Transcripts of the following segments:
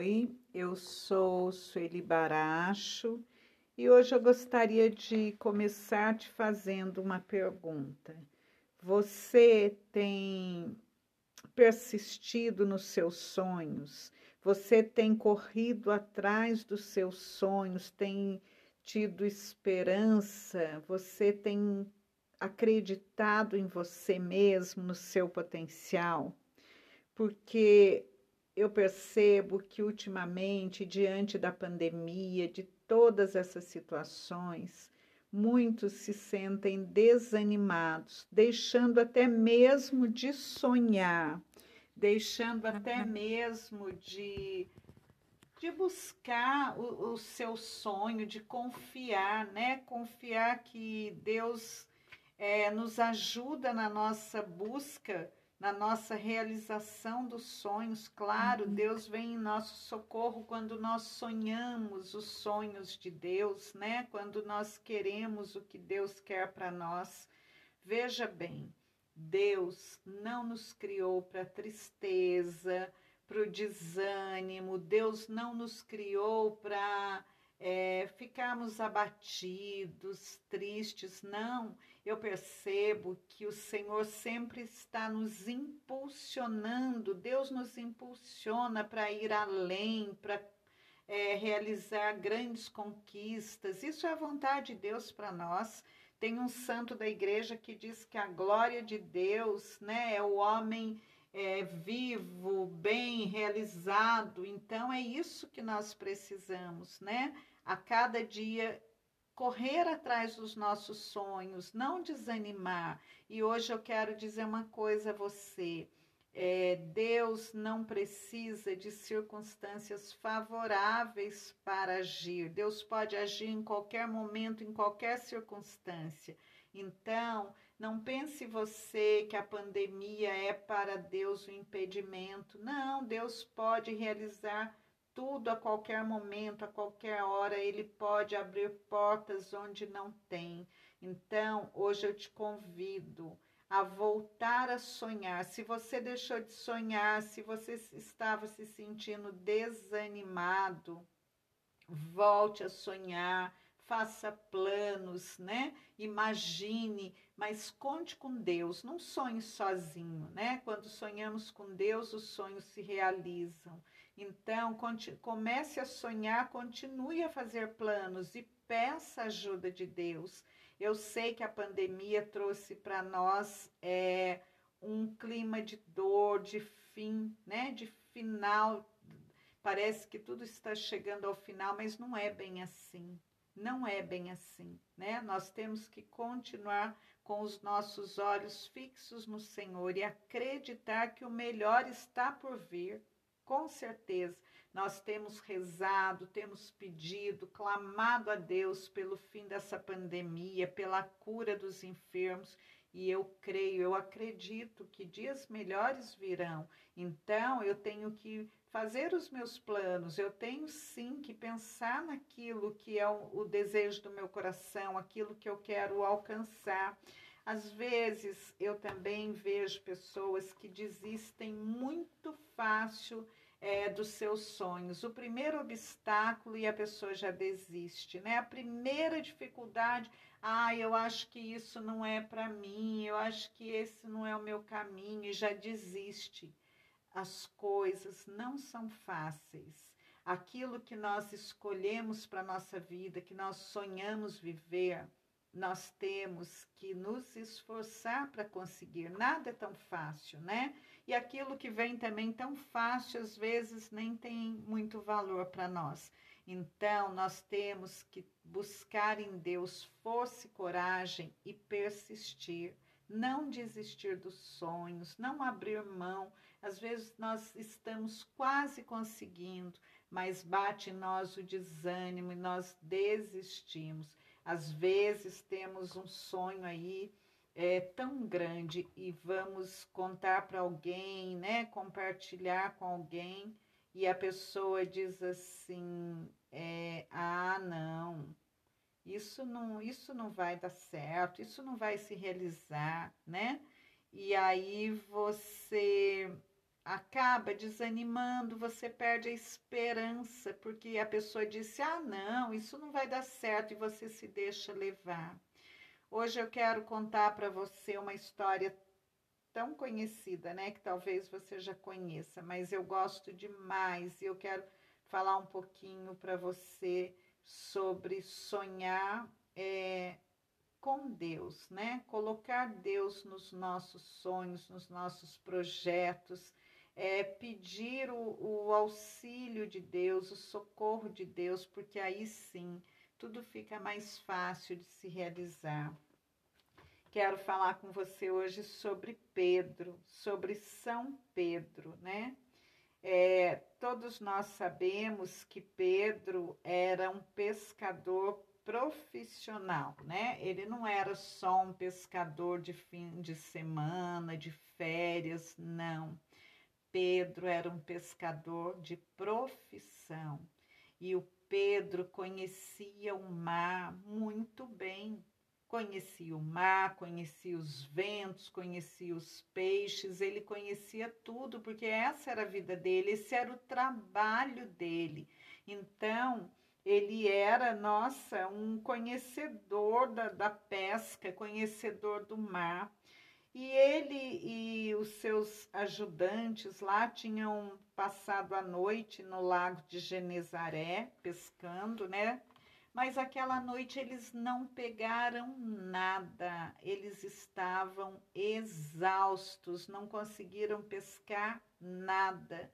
Oi, eu sou Sueli Baracho e hoje eu gostaria de começar te fazendo uma pergunta. Você tem persistido nos seus sonhos? Você tem corrido atrás dos seus sonhos? Tem tido esperança? Você tem acreditado em você mesmo, no seu potencial? Porque eu percebo que ultimamente, diante da pandemia, de todas essas situações, muitos se sentem desanimados, deixando até mesmo de sonhar, deixando até mesmo de, de buscar o, o seu sonho, de confiar, né? Confiar que Deus é, nos ajuda na nossa busca na nossa realização dos sonhos. Claro, uhum. Deus vem em nosso socorro quando nós sonhamos os sonhos de Deus, né? Quando nós queremos o que Deus quer para nós. Veja bem, Deus não nos criou para tristeza, para o desânimo, Deus não nos criou para é, ficarmos abatidos, tristes, não eu percebo que o Senhor sempre está nos impulsionando, Deus nos impulsiona para ir além, para é, realizar grandes conquistas. Isso é a vontade de Deus para nós. Tem um santo da igreja que diz que a glória de Deus né, é o homem é, vivo, bem realizado. Então é isso que nós precisamos, né? A cada dia correr atrás dos nossos sonhos, não desanimar. E hoje eu quero dizer uma coisa a você. É, Deus não precisa de circunstâncias favoráveis para agir. Deus pode agir em qualquer momento, em qualquer circunstância. Então, não pense você que a pandemia é para Deus um impedimento. Não, Deus pode realizar tudo a qualquer momento, a qualquer hora, ele pode abrir portas onde não tem. Então, hoje eu te convido a voltar a sonhar. Se você deixou de sonhar, se você estava se sentindo desanimado, volte a sonhar, faça planos, né? Imagine, mas conte com Deus, não sonhe sozinho, né? Quando sonhamos com Deus, os sonhos se realizam. Então, comece a sonhar, continue a fazer planos e peça ajuda de Deus. Eu sei que a pandemia trouxe para nós é, um clima de dor, de fim, né? De final. Parece que tudo está chegando ao final, mas não é bem assim. Não é bem assim, né? Nós temos que continuar com os nossos olhos fixos no Senhor e acreditar que o melhor está por vir com certeza. Nós temos rezado, temos pedido, clamado a Deus pelo fim dessa pandemia, pela cura dos enfermos, e eu creio, eu acredito que dias melhores virão. Então, eu tenho que fazer os meus planos, eu tenho sim que pensar naquilo que é o, o desejo do meu coração, aquilo que eu quero alcançar. Às vezes eu também vejo pessoas que desistem muito fácil é, dos seus sonhos. O primeiro obstáculo e a pessoa já desiste, né? A primeira dificuldade, ah, eu acho que isso não é para mim, eu acho que esse não é o meu caminho e já desiste. As coisas não são fáceis. Aquilo que nós escolhemos para nossa vida, que nós sonhamos viver, nós temos que nos esforçar para conseguir. Nada é tão fácil, né? E aquilo que vem também tão fácil, às vezes nem tem muito valor para nós. Então, nós temos que buscar em Deus força e coragem e persistir, não desistir dos sonhos, não abrir mão. Às vezes nós estamos quase conseguindo, mas bate em nós o desânimo e nós desistimos. Às vezes temos um sonho aí é tão grande e vamos contar para alguém, né, compartilhar com alguém e a pessoa diz assim, é, ah, não, isso não, isso não vai dar certo, isso não vai se realizar, né? E aí você acaba desanimando, você perde a esperança, porque a pessoa disse: ah, não, isso não vai dar certo, e você se deixa levar. Hoje eu quero contar para você uma história tão conhecida, né, que talvez você já conheça, mas eu gosto demais e eu quero falar um pouquinho para você sobre sonhar é, com Deus, né? Colocar Deus nos nossos sonhos, nos nossos projetos, é, pedir o, o auxílio de Deus, o socorro de Deus, porque aí sim tudo fica mais fácil de se realizar. Quero falar com você hoje sobre Pedro, sobre São Pedro, né? É, todos nós sabemos que Pedro era um pescador profissional, né? Ele não era só um pescador de fim de semana, de férias, não. Pedro era um pescador de profissão e o Pedro conhecia o mar muito bem. Conhecia o mar, conhecia os ventos, conhecia os peixes, ele conhecia tudo, porque essa era a vida dele, esse era o trabalho dele. Então, ele era, nossa, um conhecedor da, da pesca, conhecedor do mar. E ele e os seus ajudantes lá tinham passado a noite no lago de Genezaré, pescando, né? Mas aquela noite eles não pegaram nada, eles estavam exaustos, não conseguiram pescar nada.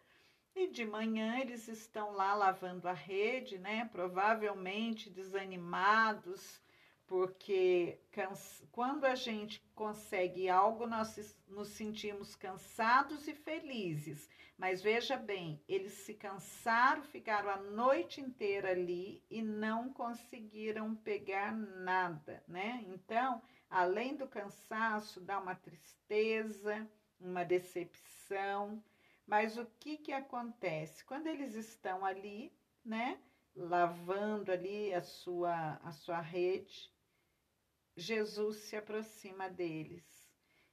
E de manhã eles estão lá lavando a rede, né? Provavelmente desanimados, porque quando a gente consegue algo, nós nos sentimos cansados e felizes. Mas veja bem, eles se cansaram, ficaram a noite inteira ali e não conseguiram pegar nada, né? Então, além do cansaço, dá uma tristeza, uma decepção. Mas o que que acontece? Quando eles estão ali, né, lavando ali a sua a sua rede, Jesus se aproxima deles.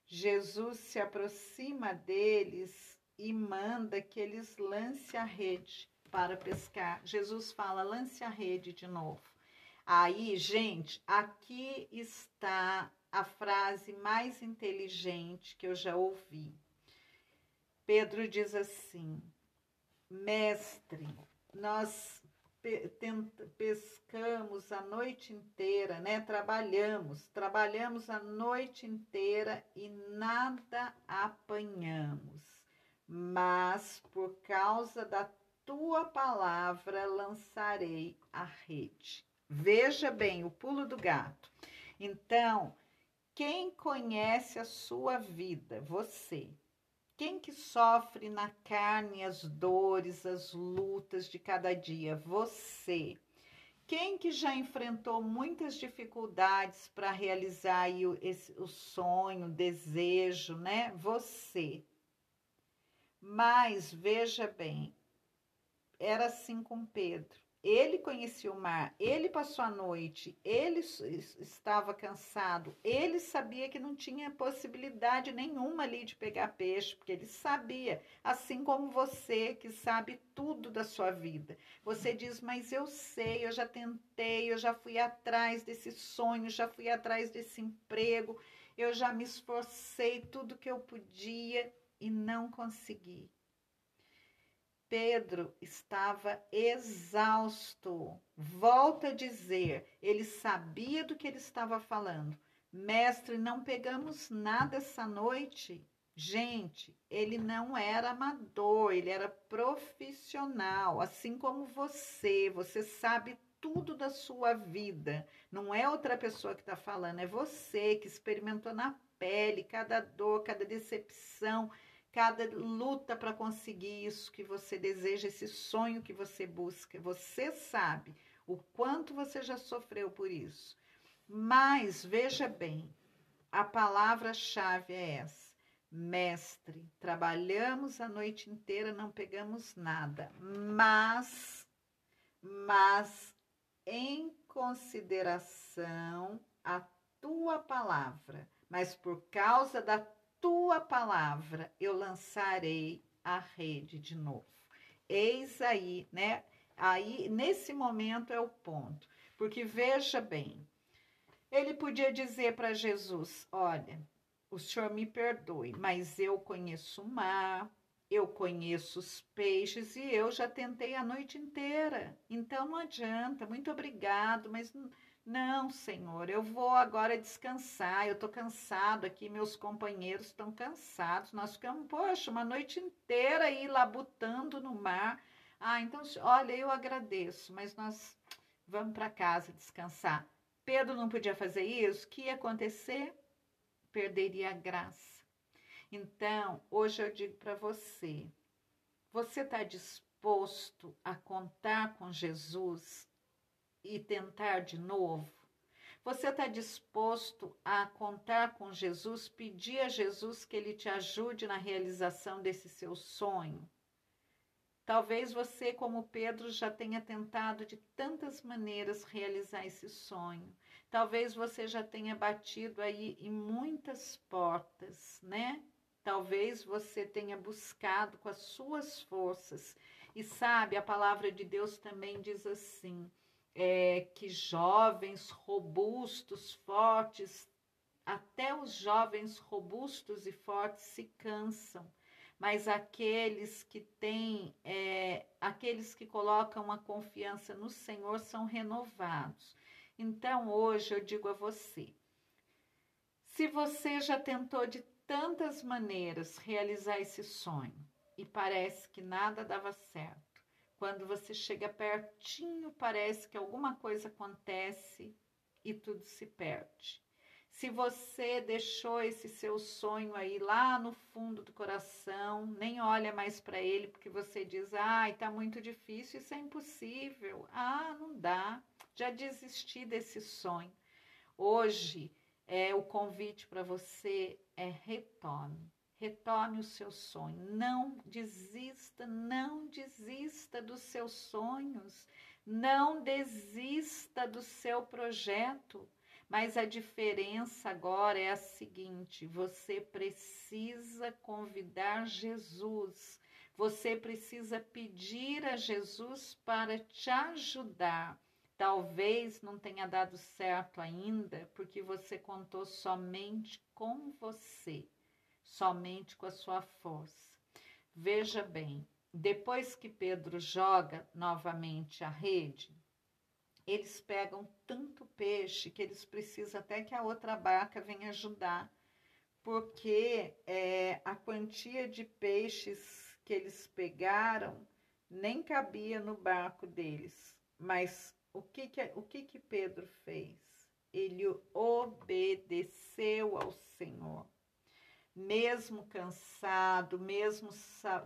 Jesus se aproxima deles e manda que eles lance a rede para pescar. Jesus fala: lance a rede de novo. Aí, gente, aqui está a frase mais inteligente que eu já ouvi. Pedro diz assim: Mestre, nós pescamos a noite inteira, né? Trabalhamos, trabalhamos a noite inteira e nada apanhamos. Mas por causa da tua palavra lançarei a rede. Veja bem o pulo do gato. Então, quem conhece a sua vida? Você. Quem que sofre na carne as dores, as lutas de cada dia? Você. Quem que já enfrentou muitas dificuldades para realizar o, esse, o sonho, o desejo, né? Você. Mas veja bem, era assim com Pedro. Ele conhecia o mar, ele passou a noite, ele estava cansado, ele sabia que não tinha possibilidade nenhuma ali de pegar peixe, porque ele sabia, assim como você que sabe tudo da sua vida. Você diz, mas eu sei, eu já tentei, eu já fui atrás desse sonho, já fui atrás desse emprego, eu já me esforcei tudo que eu podia e não consegui. Pedro estava exausto. Volta a dizer, ele sabia do que ele estava falando. Mestre, não pegamos nada essa noite. Gente, ele não era amador, ele era profissional, assim como você. Você sabe tudo da sua vida. Não é outra pessoa que está falando, é você que experimentou na pele cada dor, cada decepção, cada luta para conseguir isso que você deseja, esse sonho que você busca. Você sabe o quanto você já sofreu por isso. Mas veja bem, a palavra-chave é essa. Mestre, trabalhamos a noite inteira, não pegamos nada, mas, mas em consideração a tua palavra, mas por causa da tua palavra eu lançarei a rede de novo. Eis aí, né? Aí, nesse momento é o ponto. Porque veja bem, ele podia dizer para Jesus: Olha, o senhor me perdoe, mas eu conheço o mar, eu conheço os peixes e eu já tentei a noite inteira. Então não adianta. Muito obrigado, mas não, Senhor, eu vou agora descansar. Eu estou cansado aqui, meus companheiros estão cansados. Nós ficamos, poxa, uma noite inteira aí labutando no mar. Ah, então, olha, eu agradeço, mas nós vamos para casa descansar. Pedro não podia fazer isso, o que ia acontecer? Perderia a graça. Então, hoje eu digo para você: você está disposto a contar com Jesus e tentar de novo? Você está disposto a contar com Jesus, pedir a Jesus que ele te ajude na realização desse seu sonho? Talvez você, como Pedro, já tenha tentado de tantas maneiras realizar esse sonho. Talvez você já tenha batido aí em muitas portas, né? Talvez você tenha buscado com as suas forças. E sabe, a palavra de Deus também diz assim: é, que jovens robustos, fortes, até os jovens robustos e fortes se cansam, mas aqueles que têm, é, aqueles que colocam a confiança no Senhor são renovados. Então hoje eu digo a você: se você já tentou de tantas maneiras realizar esse sonho e parece que nada dava certo, quando você chega pertinho, parece que alguma coisa acontece e tudo se perde. Se você deixou esse seu sonho aí lá no fundo do coração, nem olha mais para ele porque você diz: "Ai, tá muito difícil, isso é impossível. Ah, não dá. Já desisti desse sonho". Hoje, é o convite para você é retome retome o seu sonho. Não desista, não desista dos seus sonhos, não desista do seu projeto. Mas a diferença agora é a seguinte: você precisa convidar Jesus, você precisa pedir a Jesus para te ajudar. Talvez não tenha dado certo ainda, porque você contou somente com você somente com a sua força. Veja bem, depois que Pedro joga novamente a rede, eles pegam tanto peixe que eles precisam até que a outra barca venha ajudar, porque é, a quantia de peixes que eles pegaram nem cabia no barco deles. Mas o que, que, o que, que Pedro fez? Ele obedeceu ao Senhor mesmo cansado, mesmo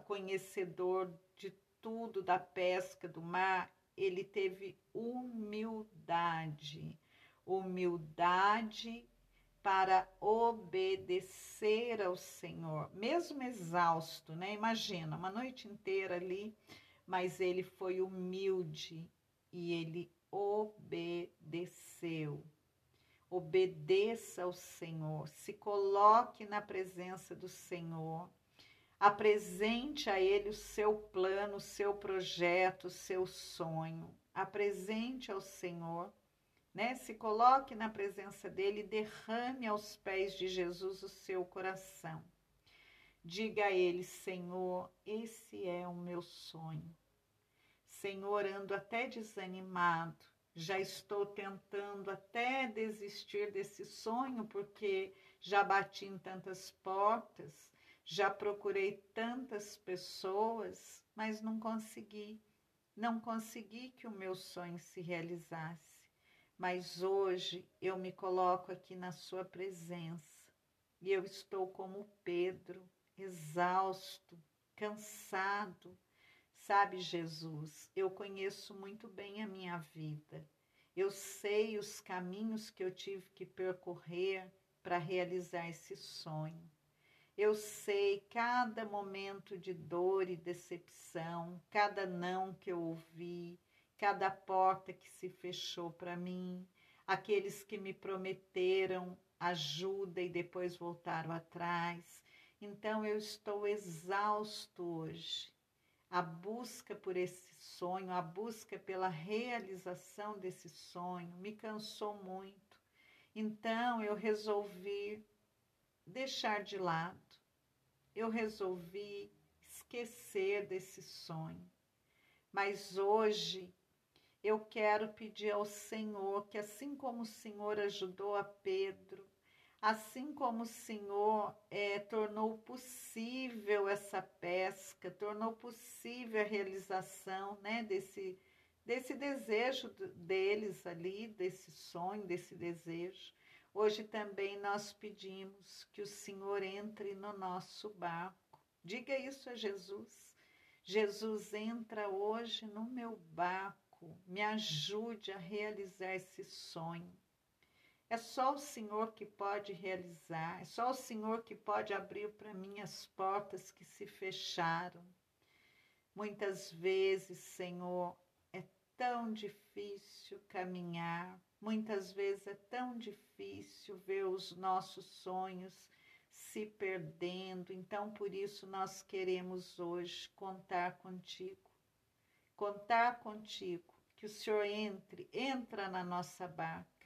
conhecedor de tudo da pesca do mar, ele teve humildade, humildade para obedecer ao Senhor, mesmo exausto, né? Imagina, uma noite inteira ali, mas ele foi humilde e ele obedeceu. Obedeça ao Senhor, se coloque na presença do Senhor, apresente a Ele o seu plano, o seu projeto, o seu sonho, apresente ao Senhor, né? Se coloque na presença dele derrame aos pés de Jesus o seu coração. Diga a Ele, Senhor, esse é o meu sonho. Senhor, ando até desanimado já estou tentando até desistir desse sonho, porque já bati em tantas portas, já procurei tantas pessoas, mas não consegui. Não consegui que o meu sonho se realizasse. Mas hoje eu me coloco aqui na Sua presença e eu estou como Pedro, exausto, cansado Sabe, Jesus, eu conheço muito bem a minha vida. Eu sei os caminhos que eu tive que percorrer para realizar esse sonho. Eu sei cada momento de dor e decepção, cada não que eu ouvi, cada porta que se fechou para mim, aqueles que me prometeram ajuda e depois voltaram atrás. Então eu estou exausto hoje. A busca por esse sonho, a busca pela realização desse sonho me cansou muito. Então eu resolvi deixar de lado. Eu resolvi esquecer desse sonho. Mas hoje eu quero pedir ao Senhor que, assim como o Senhor ajudou a Pedro, assim como o Senhor é, tornou possível essa pesca, tornou possível a realização né, desse, desse desejo deles ali, desse sonho, desse desejo. Hoje também nós pedimos que o Senhor entre no nosso barco. Diga isso a Jesus. Jesus entra hoje no meu barco, me ajude a realizar esse sonho. É só o Senhor que pode realizar, é só o Senhor que pode abrir para mim as portas que se fecharam. Muitas vezes, Senhor, é tão difícil caminhar, muitas vezes é tão difícil ver os nossos sonhos se perdendo. Então, por isso, nós queremos hoje contar contigo. Contar contigo, que o Senhor entre, entra na nossa barca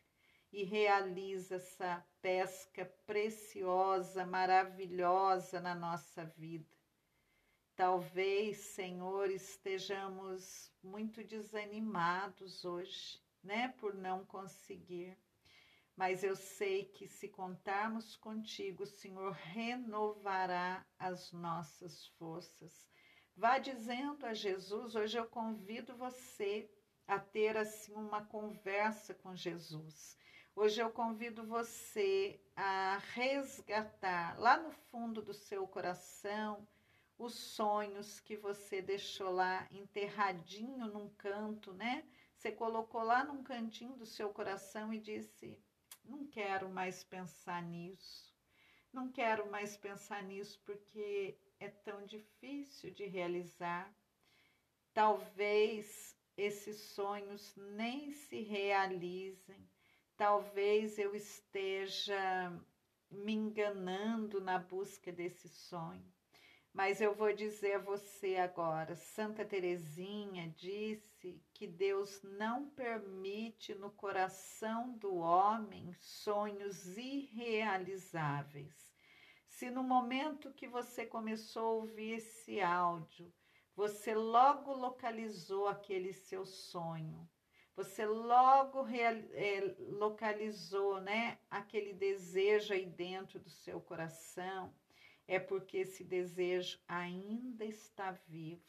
e realiza essa pesca preciosa, maravilhosa na nossa vida. Talvez, Senhor, estejamos muito desanimados hoje, né, por não conseguir mas eu sei que se contarmos contigo, o Senhor renovará as nossas forças. Vá dizendo a Jesus, hoje eu convido você a ter assim uma conversa com Jesus. Hoje eu convido você a resgatar lá no fundo do seu coração os sonhos que você deixou lá enterradinho num canto, né? Você colocou lá num cantinho do seu coração e disse: não quero mais pensar nisso, não quero mais pensar nisso porque é tão difícil de realizar. Talvez esses sonhos nem se realizem, talvez eu esteja me enganando na busca desse sonho. Mas eu vou dizer a você agora, Santa Teresinha disse que Deus não permite no coração do homem sonhos irrealizáveis. Se no momento que você começou a ouvir esse áudio, você logo localizou aquele seu sonho, você logo é, localizou né, aquele desejo aí dentro do seu coração, é porque esse desejo ainda está vivo.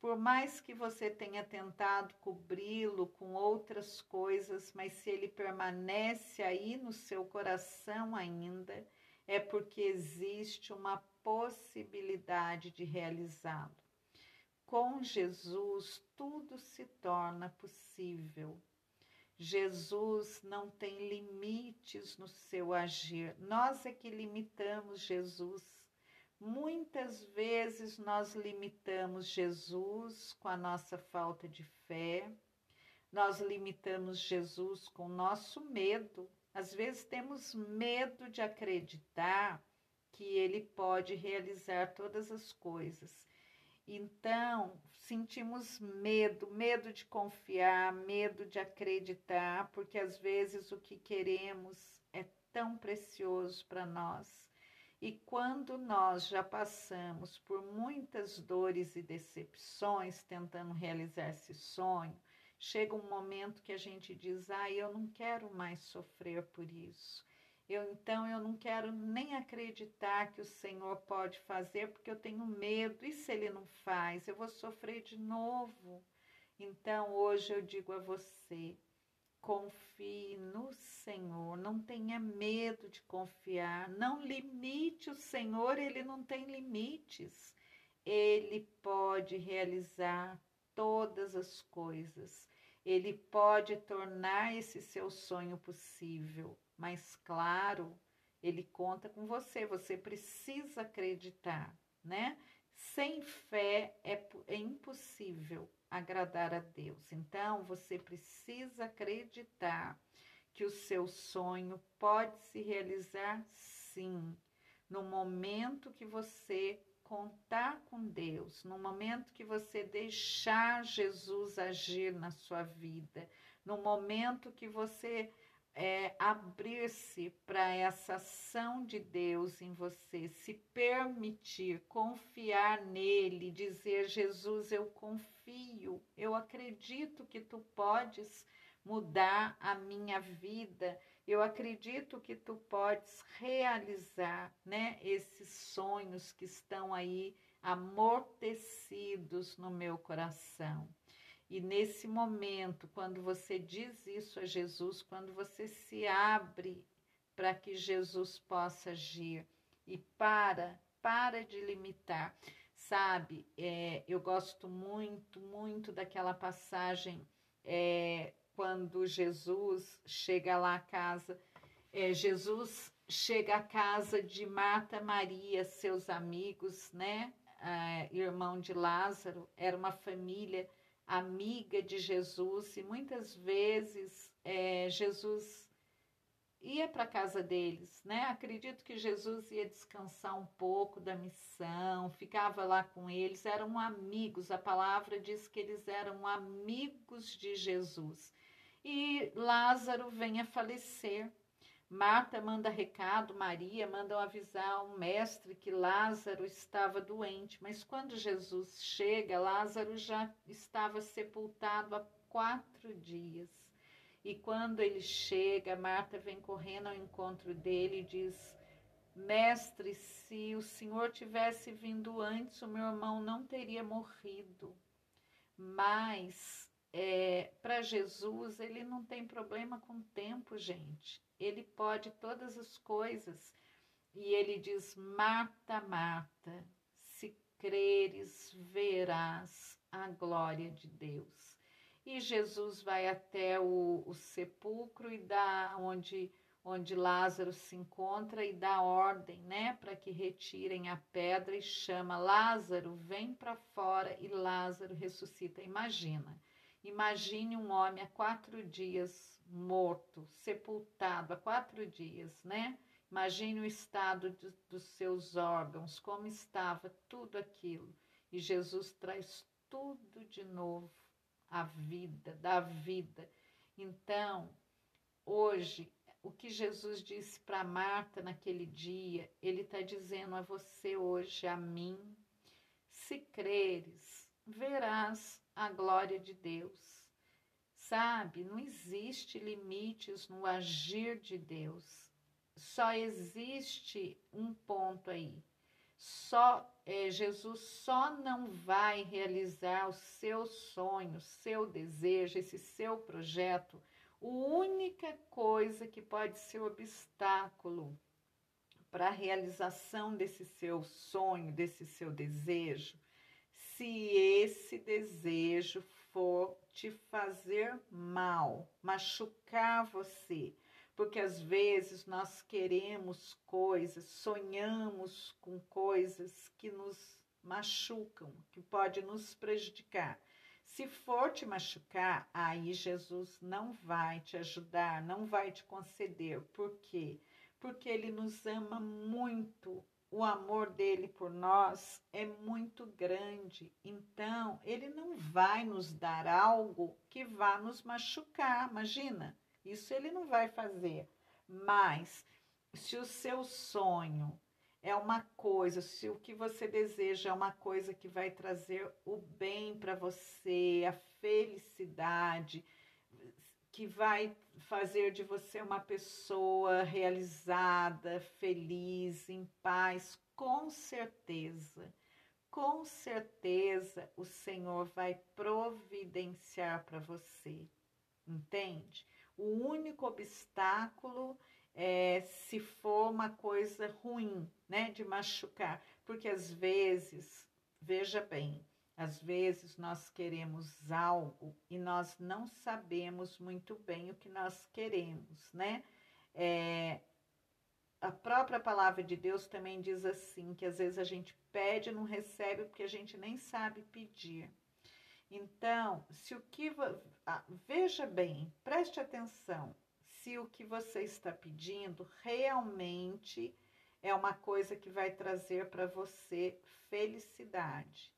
Por mais que você tenha tentado cobri-lo com outras coisas, mas se ele permanece aí no seu coração ainda, é porque existe uma possibilidade de realizá-lo. Com Jesus, tudo se torna possível. Jesus não tem limites no seu agir. Nós é que limitamos Jesus. Muitas vezes nós limitamos Jesus com a nossa falta de fé, nós limitamos Jesus com o nosso medo. Às vezes temos medo de acreditar que ele pode realizar todas as coisas. Então, sentimos medo, medo de confiar, medo de acreditar, porque às vezes o que queremos é tão precioso para nós. E quando nós já passamos por muitas dores e decepções tentando realizar esse sonho, chega um momento que a gente diz: "Ah, eu não quero mais sofrer por isso. Eu então eu não quero nem acreditar que o Senhor pode fazer, porque eu tenho medo. E se ele não faz, eu vou sofrer de novo. Então hoje eu digo a você, confie no Senhor, não tenha medo de confiar, não limite o Senhor, ele não tem limites. Ele pode realizar todas as coisas. Ele pode tornar esse seu sonho possível mas claro, ele conta com você, você precisa acreditar, né? Sem fé é, é impossível agradar a Deus. Então, você precisa acreditar que o seu sonho pode se realizar sim. no momento que você contar com Deus, no momento que você deixar Jesus agir na sua vida, no momento que você é, abrir-se para essa ação de Deus em você, se permitir confiar nele, dizer: Jesus, eu confio, eu acredito que tu podes mudar a minha vida. Eu acredito que tu podes realizar, né, esses sonhos que estão aí amortecidos no meu coração. E nesse momento, quando você diz isso a Jesus, quando você se abre para que Jesus possa agir e para, para de limitar. Sabe, é, eu gosto muito, muito daquela passagem é, quando Jesus chega lá à casa, é, Jesus chega à casa de Marta Maria, seus amigos, né? Irmão de Lázaro, era uma família amiga de Jesus e muitas vezes é, Jesus ia para a casa deles, né? Acredito que Jesus ia descansar um pouco da missão, ficava lá com eles, eram amigos. A palavra diz que eles eram amigos de Jesus e Lázaro vem a falecer. Marta manda recado, Maria mandam avisar o mestre que Lázaro estava doente, mas quando Jesus chega, Lázaro já estava sepultado há quatro dias. E quando ele chega, Marta vem correndo ao encontro dele e diz: Mestre, se o senhor tivesse vindo antes, o meu irmão não teria morrido. Mas é, para Jesus, ele não tem problema com tempo, gente. Ele pode todas as coisas. E ele diz: Marta, Marta, se creres, verás a glória de Deus. E Jesus vai até o, o sepulcro e dá onde onde Lázaro se encontra e dá ordem, né, para que retirem a pedra e chama Lázaro, vem para fora e Lázaro ressuscita. Imagina, Imagine um homem há quatro dias morto, sepultado há quatro dias, né? Imagine o estado de, dos seus órgãos, como estava tudo aquilo. E Jesus traz tudo de novo, a vida, da vida. Então, hoje, o que Jesus disse para Marta naquele dia, ele está dizendo a você hoje, a mim: se creres, verás a glória de Deus. Sabe, não existe limites no agir de Deus. Só existe um ponto aí. Só é, Jesus só não vai realizar o seu sonho, seu desejo, esse seu projeto. A única coisa que pode ser obstáculo para a realização desse seu sonho, desse seu desejo, se esse desejo for te fazer mal, machucar você, porque às vezes nós queremos coisas, sonhamos com coisas que nos machucam, que pode nos prejudicar. Se for te machucar, aí Jesus não vai te ajudar, não vai te conceder. Por quê? Porque ele nos ama muito o amor dele por nós é muito grande. Então, ele não vai nos dar algo que vá nos machucar. Imagina, isso ele não vai fazer. Mas, se o seu sonho é uma coisa, se o que você deseja é uma coisa que vai trazer o bem para você, a felicidade, que vai fazer de você uma pessoa realizada, feliz, em paz, com certeza. Com certeza o Senhor vai providenciar para você, entende? O único obstáculo é se for uma coisa ruim, né, de machucar, porque às vezes, veja bem, às vezes nós queremos algo e nós não sabemos muito bem o que nós queremos, né? É, a própria palavra de Deus também diz assim: que às vezes a gente pede e não recebe porque a gente nem sabe pedir. Então, se o que. Veja bem, preste atenção, se o que você está pedindo realmente é uma coisa que vai trazer para você felicidade.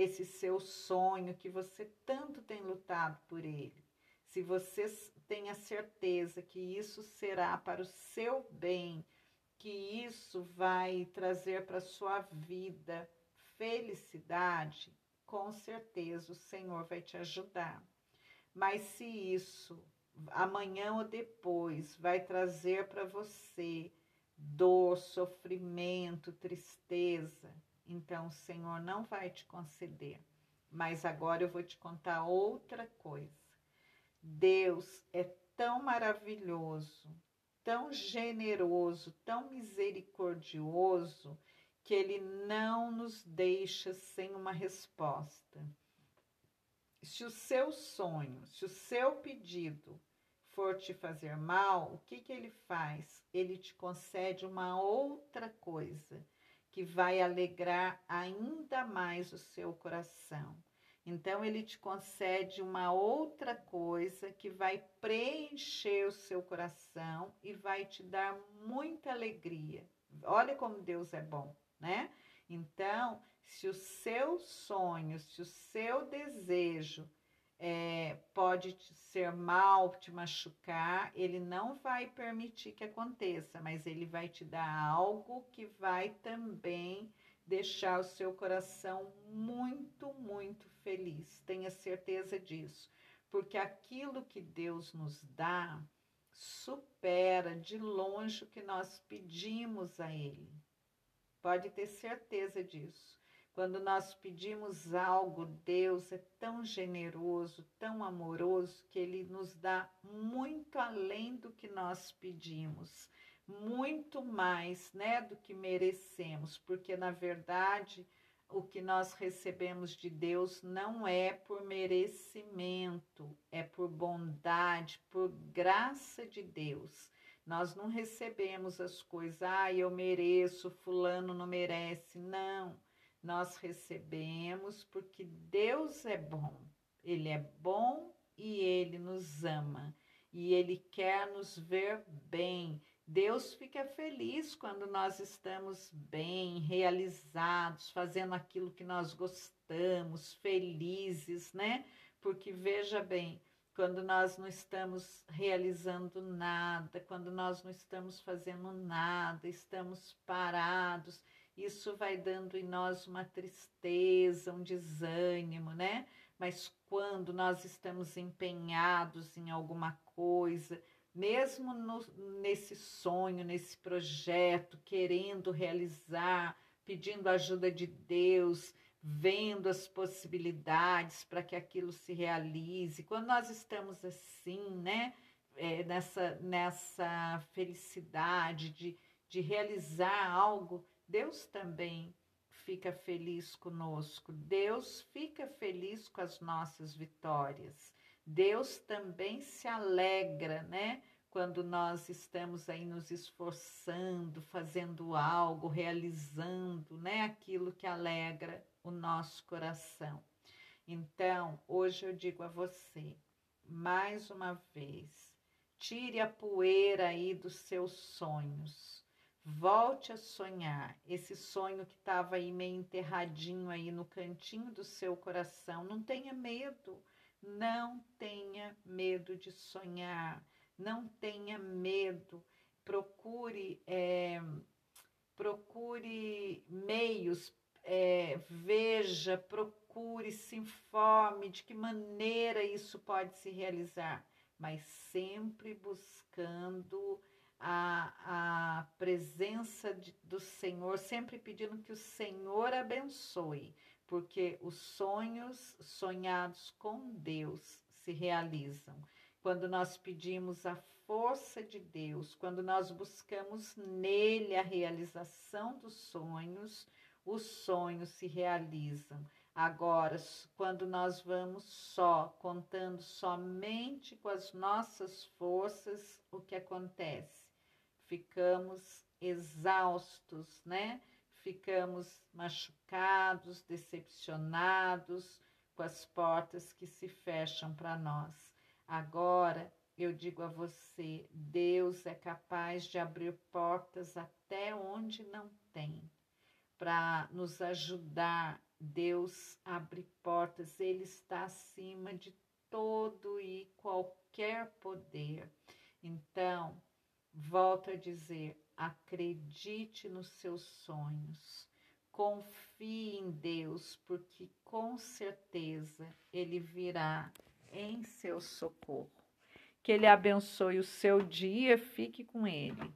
Esse seu sonho que você tanto tem lutado por ele. Se você tem a certeza que isso será para o seu bem, que isso vai trazer para sua vida felicidade, com certeza o Senhor vai te ajudar. Mas se isso amanhã ou depois vai trazer para você dor, sofrimento, tristeza, então o Senhor não vai te conceder. Mas agora eu vou te contar outra coisa. Deus é tão maravilhoso, tão generoso, tão misericordioso, que ele não nos deixa sem uma resposta. Se o seu sonho, se o seu pedido for te fazer mal, o que, que ele faz? Ele te concede uma outra coisa que vai alegrar ainda mais o seu coração. Então, ele te concede uma outra coisa que vai preencher o seu coração e vai te dar muita alegria. Olha como Deus é bom, né? Então, se o seu sonho, se o seu desejo é, pode ser mal, te machucar, ele não vai permitir que aconteça, mas ele vai te dar algo que vai também deixar o seu coração muito, muito feliz. Tenha certeza disso, porque aquilo que Deus nos dá supera de longe o que nós pedimos a Ele. Pode ter certeza disso. Quando nós pedimos algo, Deus é tão generoso, tão amoroso, que Ele nos dá muito além do que nós pedimos, muito mais né, do que merecemos, porque na verdade o que nós recebemos de Deus não é por merecimento, é por bondade, por graça de Deus. Nós não recebemos as coisas, ah, eu mereço, fulano não merece. Não nós recebemos porque Deus é bom. Ele é bom e ele nos ama e ele quer nos ver bem. Deus fica feliz quando nós estamos bem, realizados, fazendo aquilo que nós gostamos, felizes, né? Porque veja bem, quando nós não estamos realizando nada, quando nós não estamos fazendo nada, estamos parados, isso vai dando em nós uma tristeza, um desânimo, né? Mas quando nós estamos empenhados em alguma coisa, mesmo no, nesse sonho, nesse projeto, querendo realizar, pedindo ajuda de Deus, vendo as possibilidades para que aquilo se realize, quando nós estamos assim, né? É, nessa, nessa felicidade de, de realizar algo, Deus também fica feliz conosco, Deus fica feliz com as nossas vitórias. Deus também se alegra, né? Quando nós estamos aí nos esforçando, fazendo algo, realizando, né? Aquilo que alegra o nosso coração. Então, hoje eu digo a você, mais uma vez, tire a poeira aí dos seus sonhos Volte a sonhar esse sonho que estava aí meio enterradinho aí no cantinho do seu coração. Não tenha medo, não tenha medo de sonhar, não tenha medo. Procure, é, procure meios, é, veja, procure, se informe de que maneira isso pode se realizar, mas sempre buscando a, a presença de, do Senhor, sempre pedindo que o Senhor abençoe, porque os sonhos sonhados com Deus se realizam. Quando nós pedimos a força de Deus, quando nós buscamos nele a realização dos sonhos, os sonhos se realizam. Agora, quando nós vamos só, contando somente com as nossas forças, o que acontece? Ficamos exaustos, né? Ficamos machucados, decepcionados com as portas que se fecham para nós. Agora, eu digo a você: Deus é capaz de abrir portas até onde não tem. Para nos ajudar, Deus abre portas, Ele está acima de todo e qualquer poder. Então, volto a dizer: acredite nos seus sonhos, confie em Deus, porque com certeza Ele virá em seu socorro. Que Ele abençoe o seu dia, fique com Ele.